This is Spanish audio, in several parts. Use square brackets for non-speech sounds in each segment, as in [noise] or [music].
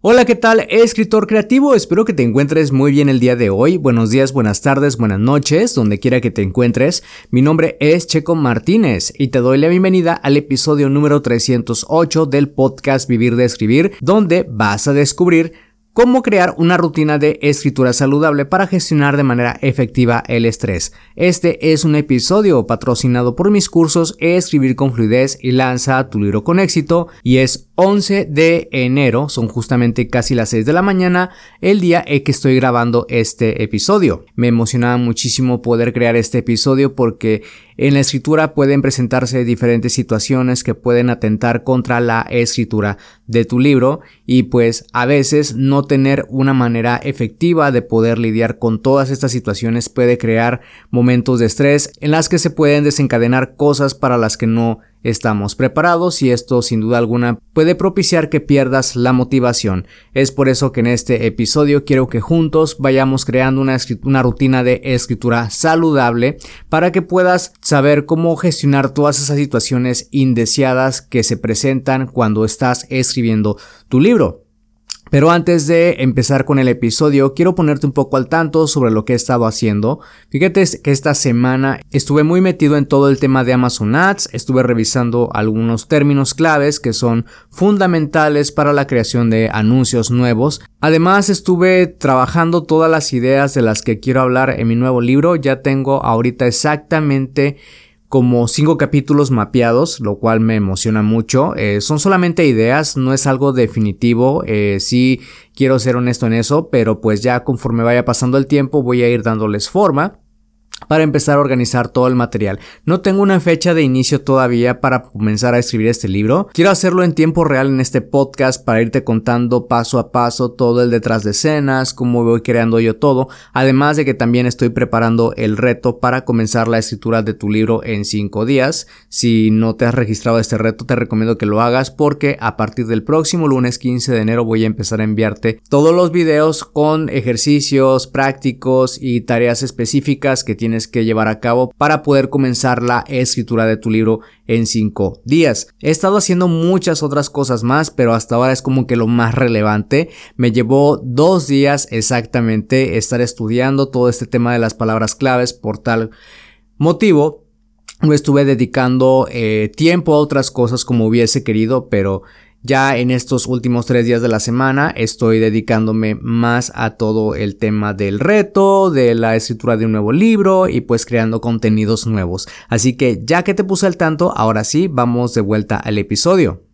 Hola, ¿qué tal? Escritor creativo, espero que te encuentres muy bien el día de hoy. Buenos días, buenas tardes, buenas noches, donde quiera que te encuentres. Mi nombre es Checo Martínez y te doy la bienvenida al episodio número 308 del podcast Vivir de Escribir, donde vas a descubrir cómo crear una rutina de escritura saludable para gestionar de manera efectiva el estrés. Este es un episodio patrocinado por mis cursos Escribir con fluidez y lanza tu libro con éxito y es 11 de enero, son justamente casi las 6 de la mañana, el día en que estoy grabando este episodio. Me emocionaba muchísimo poder crear este episodio porque en la escritura pueden presentarse diferentes situaciones que pueden atentar contra la escritura de tu libro y pues a veces no tener una manera efectiva de poder lidiar con todas estas situaciones puede crear momentos de estrés en las que se pueden desencadenar cosas para las que no estamos preparados y esto sin duda alguna puede propiciar que pierdas la motivación. Es por eso que en este episodio quiero que juntos vayamos creando una, una, rutina de escritura saludable para que puedas saber cómo gestionar todas esas situaciones indeseadas que se presentan cuando estás escribiendo tu libro. Pero antes de empezar con el episodio, quiero ponerte un poco al tanto sobre lo que he estado haciendo. Fíjate que esta semana estuve muy metido en todo el tema de Amazon Ads, estuve revisando algunos términos claves que son fundamentales para la creación de anuncios nuevos. Además estuve trabajando todas las ideas de las que quiero hablar en mi nuevo libro, ya tengo ahorita exactamente como cinco capítulos mapeados, lo cual me emociona mucho. Eh, son solamente ideas, no es algo definitivo. Eh, sí quiero ser honesto en eso, pero pues ya conforme vaya pasando el tiempo voy a ir dándoles forma para empezar a organizar todo el material. No tengo una fecha de inicio todavía para comenzar a escribir este libro. Quiero hacerlo en tiempo real en este podcast para irte contando paso a paso todo el detrás de escenas, cómo voy creando yo todo, además de que también estoy preparando el reto para comenzar la escritura de tu libro en 5 días. Si no te has registrado este reto, te recomiendo que lo hagas porque a partir del próximo lunes 15 de enero voy a empezar a enviarte todos los videos con ejercicios prácticos y tareas específicas que tienes que llevar a cabo para poder comenzar la escritura de tu libro en 5 días. He estado haciendo muchas otras cosas más, pero hasta ahora es como que lo más relevante. Me llevó dos días exactamente estar estudiando todo este tema de las palabras claves por tal motivo. No estuve dedicando eh, tiempo a otras cosas como hubiese querido, pero ya en estos últimos tres días de la semana estoy dedicándome más a todo el tema del reto, de la escritura de un nuevo libro y pues creando contenidos nuevos. Así que ya que te puse al tanto, ahora sí, vamos de vuelta al episodio.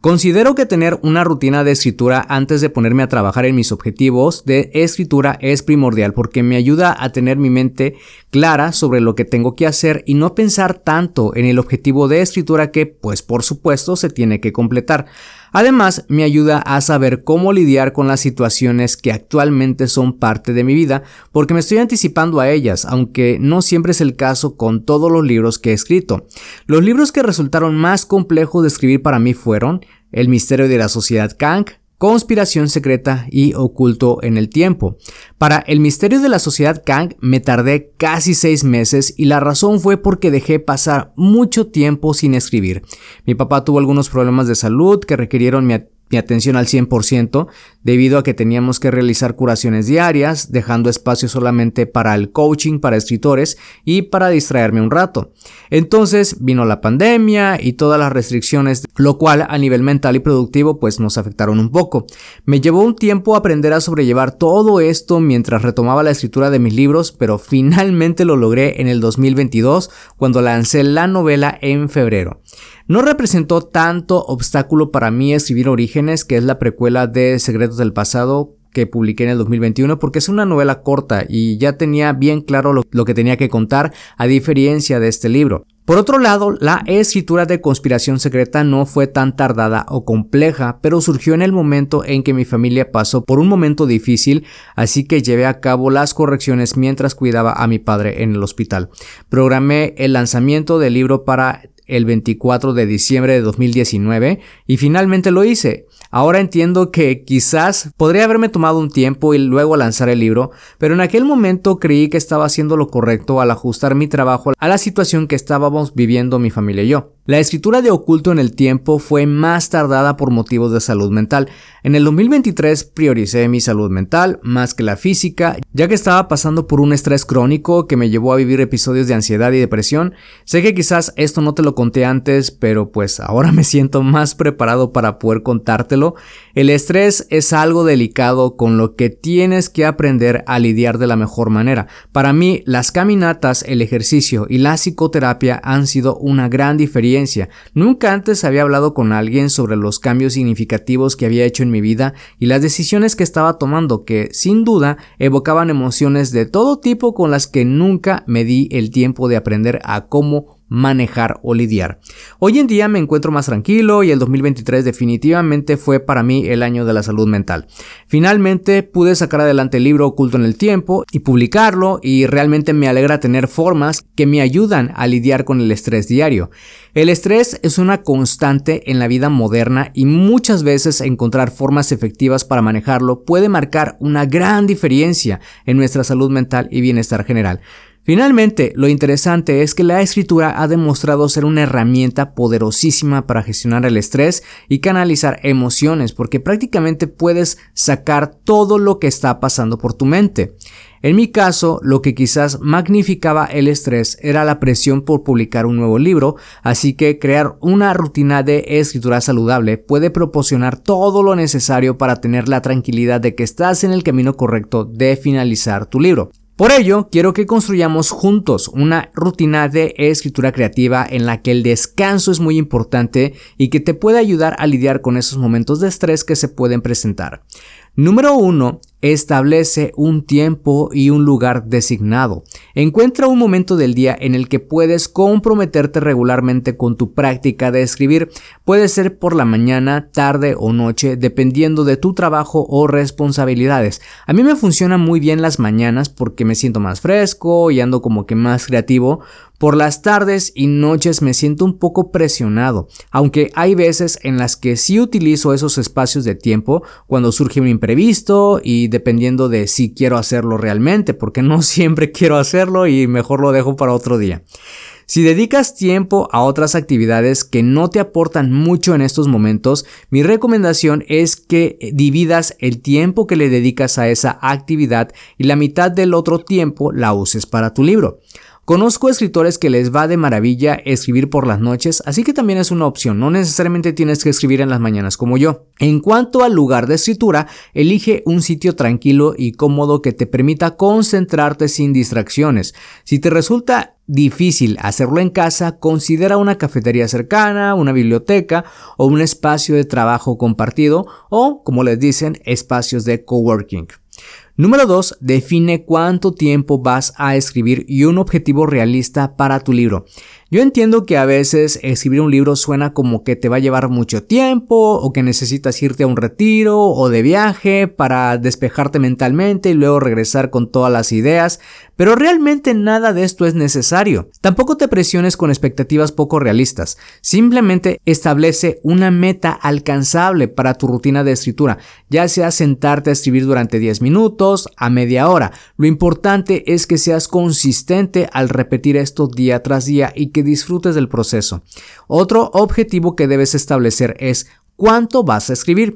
Considero que tener una rutina de escritura antes de ponerme a trabajar en mis objetivos de escritura es primordial porque me ayuda a tener mi mente clara sobre lo que tengo que hacer y no pensar tanto en el objetivo de escritura que, pues por supuesto, se tiene que completar. Además, me ayuda a saber cómo lidiar con las situaciones que actualmente son parte de mi vida, porque me estoy anticipando a ellas, aunque no siempre es el caso con todos los libros que he escrito. Los libros que resultaron más complejos de escribir para mí fueron El misterio de la sociedad Kang, Conspiración secreta y oculto en el tiempo. Para el misterio de la sociedad Kang me tardé casi seis meses y la razón fue porque dejé pasar mucho tiempo sin escribir. Mi papá tuvo algunos problemas de salud que requirieron mi mi atención al 100% debido a que teníamos que realizar curaciones diarias, dejando espacio solamente para el coaching para escritores y para distraerme un rato. Entonces vino la pandemia y todas las restricciones, lo cual a nivel mental y productivo pues nos afectaron un poco. Me llevó un tiempo aprender a sobrellevar todo esto mientras retomaba la escritura de mis libros, pero finalmente lo logré en el 2022 cuando lancé la novela en febrero. No representó tanto obstáculo para mí escribir Orígenes, que es la precuela de Secretos del Pasado que publiqué en el 2021 porque es una novela corta y ya tenía bien claro lo, lo, que tenía que contar a diferencia de este libro. Por otro lado, la escritura de Conspiración Secreta no fue tan tardada o compleja, pero surgió en el momento en que mi familia pasó por un momento difícil, así que llevé a cabo las correcciones mientras cuidaba a mi padre en el hospital. Programé el lanzamiento del libro para el 24 de diciembre de 2019 y finalmente lo hice. Ahora entiendo que quizás podría haberme tomado un tiempo y luego lanzar el libro, pero en aquel momento creí que estaba haciendo lo correcto al ajustar mi trabajo a la situación que estábamos viviendo mi familia y yo. La escritura de Oculto en el Tiempo fue más tardada por motivos de salud mental. En el 2023 prioricé mi salud mental más que la física, ya que estaba pasando por un estrés crónico que me llevó a vivir episodios de ansiedad y depresión. Sé que quizás esto no te lo conté antes, pero pues ahora [laughs] me siento más preparado para poder contártelo. El estrés es algo delicado con lo que tienes que aprender a lidiar de la mejor manera. Para mí, las caminatas, el ejercicio y la psicoterapia han sido una gran diferencia Nunca antes había hablado con alguien sobre los cambios significativos que había hecho en mi vida y las decisiones que estaba tomando que, sin duda, evocaban emociones de todo tipo con las que nunca me di el tiempo de aprender a cómo manejar o lidiar. Hoy en día me encuentro más tranquilo y el 2023 definitivamente fue para mí el año de la salud mental. Finalmente pude sacar adelante el libro Oculto en el Tiempo y publicarlo y realmente me alegra tener formas que me ayudan a lidiar con el estrés diario. El estrés es una constante en la vida moderna y muchas veces encontrar formas efectivas para manejarlo puede marcar una gran diferencia en nuestra salud mental y bienestar general. Finalmente, lo interesante es que la escritura ha demostrado ser una herramienta poderosísima para gestionar el estrés y canalizar emociones, porque prácticamente puedes sacar todo lo que está pasando por tu mente. En mi caso, lo que quizás magnificaba el estrés era la presión por publicar un nuevo libro, así que crear una rutina de escritura saludable puede proporcionar todo lo necesario para tener la tranquilidad de que estás en el camino correcto de finalizar tu libro. Por ello, quiero que construyamos juntos una rutina de escritura creativa en la que el descanso es muy importante y que te puede ayudar a lidiar con esos momentos de estrés que se pueden presentar. Número 1. Establece un tiempo y un lugar designado. Encuentra un momento del día en el que puedes comprometerte regularmente con tu práctica de escribir. Puede ser por la mañana, tarde o noche, dependiendo de tu trabajo o responsabilidades. A mí me funcionan muy bien las mañanas porque me siento más fresco y ando como que más creativo. Por las tardes y noches me siento un poco presionado, aunque hay veces en las que sí utilizo esos espacios de tiempo cuando surge un imprevisto y dependiendo de si quiero hacerlo realmente, porque no [laughs] siempre quiero hacerlo y mejor lo dejo para otro día. Si dedicas tiempo a otras actividades que no te aportan mucho en estos momentos, mi recomendación es que dividas el tiempo que le dedicas a esa actividad y la mitad del otro tiempo la uses para tu libro. Conozco escritores que les va de maravilla escribir por las noches, así que también es una opción, no necesariamente tienes que escribir en las mañanas como yo. En cuanto al lugar de escritura, elige un sitio tranquilo y cómodo que te permita concentrarte sin distracciones. Si te resulta difícil hacerlo en casa, considera una cafetería cercana, una biblioteca o un espacio de trabajo compartido o, como les dicen, espacios de coworking. Número 2. Define cuánto tiempo vas a escribir y un objetivo realista para tu libro. Yo entiendo que a veces escribir un libro suena como que te va a llevar mucho tiempo o que necesitas irte a un retiro o de viaje para despejarte mentalmente y luego regresar con todas las ideas, pero realmente nada de esto es necesario. Tampoco te presiones con expectativas poco realistas, simplemente establece una meta alcanzable para tu rutina de escritura, ya sea sentarte a escribir durante 10 minutos, a media hora. Lo importante es que seas consistente al repetir esto día tras día y que disfrutes del proceso. Otro objetivo que debes establecer es cuánto vas a escribir.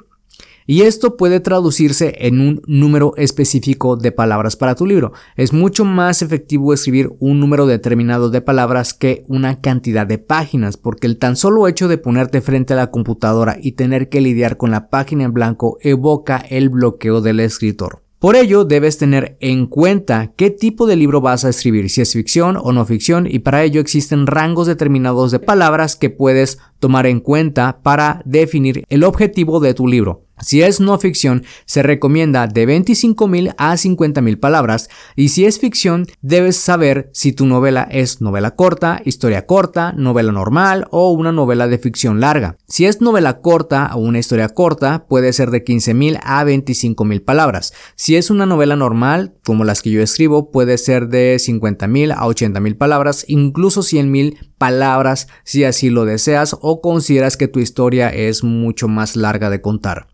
Y esto puede traducirse en un número específico de palabras para tu libro. Es mucho más efectivo escribir un número determinado de palabras que una cantidad de páginas, porque el tan solo hecho de ponerte frente a la computadora y tener que lidiar con la página en blanco evoca el bloqueo del escritor. Por ello, debes tener en cuenta qué tipo de libro vas a escribir, si es ficción o no ficción, y para ello existen rangos determinados de palabras que puedes tomar en cuenta para definir el objetivo de tu libro. Si es no ficción, se recomienda de 25.000 a 50.000 palabras y si es ficción, debes saber si tu novela es novela corta, historia corta, novela normal o una novela de ficción larga. Si es novela corta o una historia corta, puede ser de 15.000 a 25.000 palabras. Si es una novela normal, como las que yo escribo, puede ser de 50.000 a 80.000 palabras, incluso 100.000 palabras si así lo deseas o consideras que tu historia es mucho más larga de contar.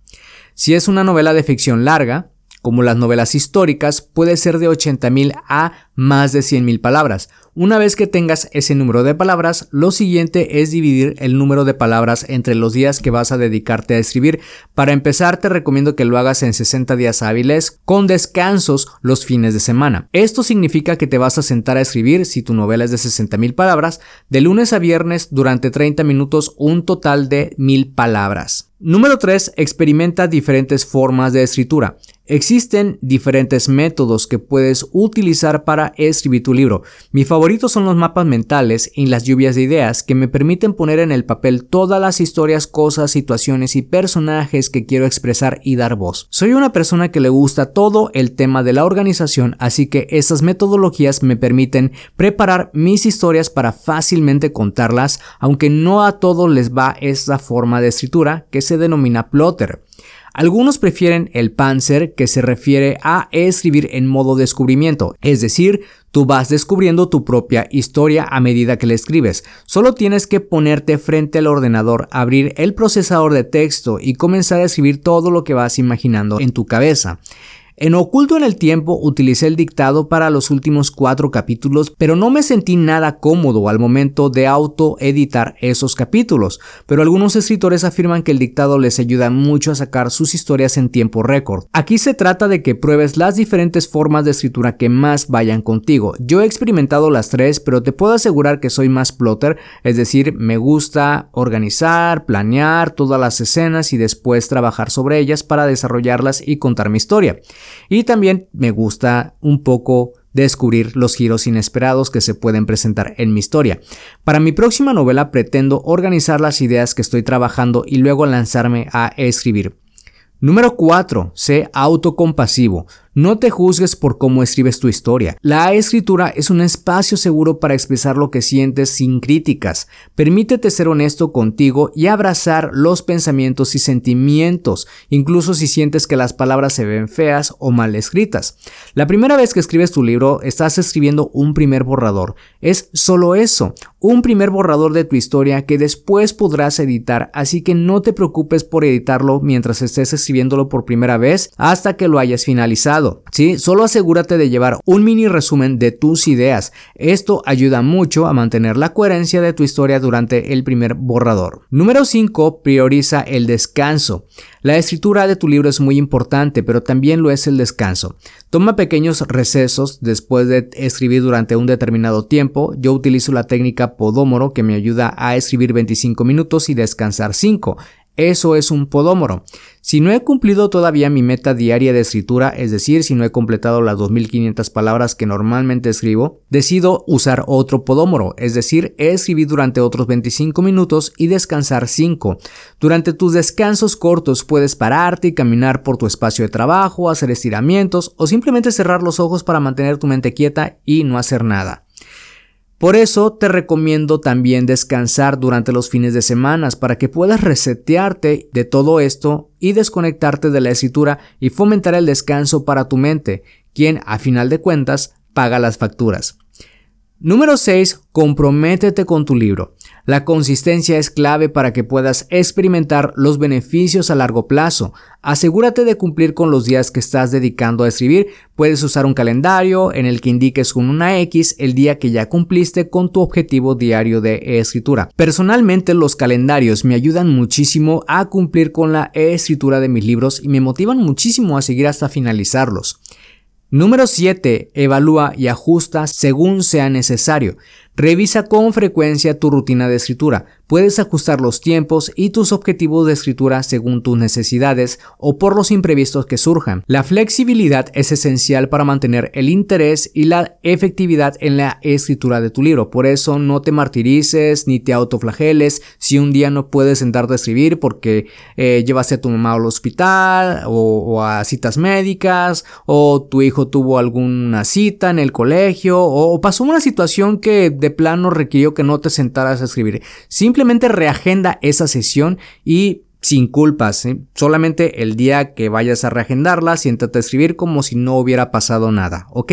Si es una novela de ficción larga, como las novelas históricas, puede ser de 80.000 a más de 100.000 palabras. Una vez que tengas ese número de palabras, lo siguiente es dividir el número de palabras entre los días que vas a dedicarte a escribir. Para empezar, te recomiendo que lo hagas en 60 días hábiles, con descansos los fines de semana. Esto significa que te vas a sentar a escribir, si tu novela es de 60.000 palabras, de lunes a viernes durante 30 minutos, un total de 1000 palabras. Número 3. Experimenta diferentes formas de escritura. Existen diferentes métodos que puedes utilizar para escribir tu libro. Mi favorito son los mapas mentales y las lluvias de ideas que me permiten poner en el papel todas las historias, cosas, situaciones y personajes que quiero expresar y dar voz. Soy una persona que le gusta todo el tema de la organización, así que estas metodologías me permiten preparar mis historias para fácilmente contarlas, aunque no a todos les va esta forma de escritura que se denomina plotter. Algunos prefieren el Panzer que se refiere a escribir en modo descubrimiento, es decir, tú vas descubriendo tu propia historia a medida que la escribes. Solo tienes que ponerte frente al ordenador, abrir el procesador de texto y comenzar a escribir todo lo que vas imaginando en tu cabeza. En Oculto en el Tiempo utilicé el dictado para los últimos cuatro capítulos, pero no me sentí nada cómodo al momento de autoeditar esos capítulos, pero algunos escritores afirman que el dictado les ayuda mucho a sacar sus historias en tiempo récord. Aquí se trata de que pruebes las diferentes formas de escritura que más vayan contigo. Yo he experimentado las tres, pero te puedo asegurar que soy más plotter, es decir, me gusta organizar, planear todas las escenas y después trabajar sobre ellas para desarrollarlas y contar mi historia. Y también me gusta un poco descubrir los giros inesperados que se pueden presentar en mi historia. Para mi próxima novela pretendo organizar las ideas que estoy trabajando y luego lanzarme a escribir. Número 4. Sé autocompasivo. No te juzgues por cómo escribes tu historia. La escritura es un espacio seguro para expresar lo que sientes sin críticas. Permítete ser honesto contigo y abrazar los pensamientos y sentimientos, incluso si sientes que las palabras se ven feas o mal escritas. La primera vez que escribes tu libro, estás escribiendo un primer borrador. Es solo eso, un primer borrador de tu historia que después podrás editar, así que no te preocupes por editarlo mientras estés escribiéndolo por primera vez hasta que lo hayas finalizado. ¿Sí? Solo asegúrate de llevar un mini resumen de tus ideas. Esto ayuda mucho a mantener la coherencia de tu historia durante el primer borrador. Número 5. Prioriza el descanso. La escritura de tu libro es muy importante, pero también lo es el descanso. Toma pequeños recesos después de escribir durante un determinado tiempo. Yo utilizo la técnica Podómoro que me ayuda a escribir 25 minutos y descansar 5. Eso es un podómoro. Si no he cumplido todavía mi meta diaria de escritura, es decir, si no he completado las 2500 palabras que normalmente escribo, decido usar otro podómoro, es decir, escribir durante otros 25 minutos y descansar 5. Durante tus descansos cortos puedes pararte y caminar por tu espacio de trabajo, hacer estiramientos o simplemente cerrar los ojos para mantener tu mente quieta y no hacer nada. Por eso te recomiendo también descansar durante los fines de semana para que puedas resetearte de todo esto y desconectarte de la escritura y fomentar el descanso para tu mente, quien a final de cuentas paga las facturas. Número 6. Comprométete con tu libro. La consistencia es clave para que puedas experimentar los beneficios a largo plazo. Asegúrate de cumplir con los días que estás dedicando a escribir. Puedes usar un calendario en el que indiques con una X el día que ya cumpliste con tu objetivo diario de escritura. Personalmente los calendarios me ayudan muchísimo a cumplir con la escritura de mis libros y me motivan muchísimo a seguir hasta finalizarlos. Número 7. Evalúa y ajusta según sea necesario. Revisa con frecuencia tu rutina de escritura. Puedes ajustar los tiempos y tus objetivos de escritura según tus necesidades o por los imprevistos que surjan. La flexibilidad es esencial para mantener el interés y la efectividad en la escritura de tu libro. Por eso no te martirices ni te autoflageles si un día no puedes sentarte a escribir porque eh, llevaste a tu mamá al hospital o, a citas médicas o tu hijo tuvo alguna cita en el colegio o, pasó una situación que de plano requirió que no te sentaras a escribir. Simplemente reagenda esa sesión y sin culpas. Solamente el día que vayas a reagendarla, siéntate a escribir como si no hubiera pasado nada, ¿ok?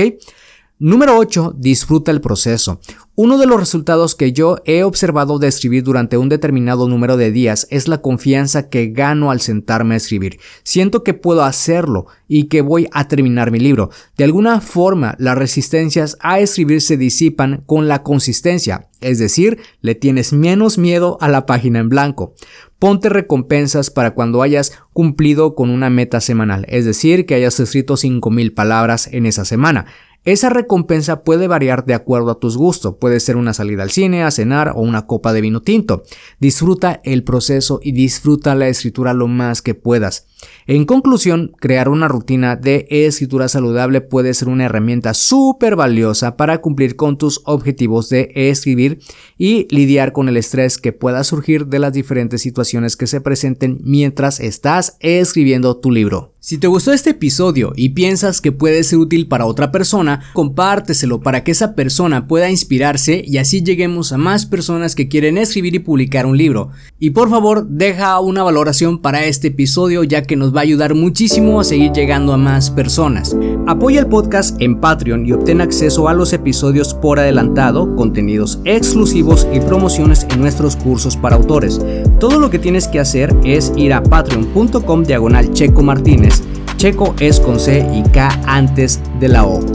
Número 8. Disfruta el proceso. Uno de los resultados que yo he observado de escribir durante un determinado número de días es la confianza que gano al sentarme a escribir. Siento que puedo hacerlo y que voy a terminar mi libro. De alguna forma, las resistencias a escribir se disipan con la consistencia, es decir, le tienes menos miedo a la página en blanco. Ponte recompensas para cuando hayas cumplido con una meta semanal, es decir, que hayas escrito 5000 palabras en esa semana. Esa recompensa puede variar de acuerdo a tus gustos, puede ser una salida al cine, a cenar o una copa de vino tinto. Disfruta el proceso y disfruta la escritura lo más que puedas. En conclusión, crear una rutina de escritura saludable puede ser una herramienta súper valiosa para cumplir con tus objetivos de escribir y lidiar con el estrés que pueda surgir de las diferentes situaciones que se presenten mientras estás escribiendo tu libro. Si te gustó este episodio y piensas que puede ser útil para otra persona, compárteselo para que esa persona pueda inspirarse y así lleguemos a más personas que quieren escribir y publicar un libro. Y por favor, deja una valoración para este episodio ya que nos va a ayudar muchísimo a seguir llegando a más personas. Apoya el podcast en Patreon y obtén acceso a los episodios por adelantado, contenidos exclusivos y promociones en nuestros cursos para autores. Todo lo que tienes que hacer es ir a patreon.com diagonal Checo Martínez. Checo es con C y K antes de la O.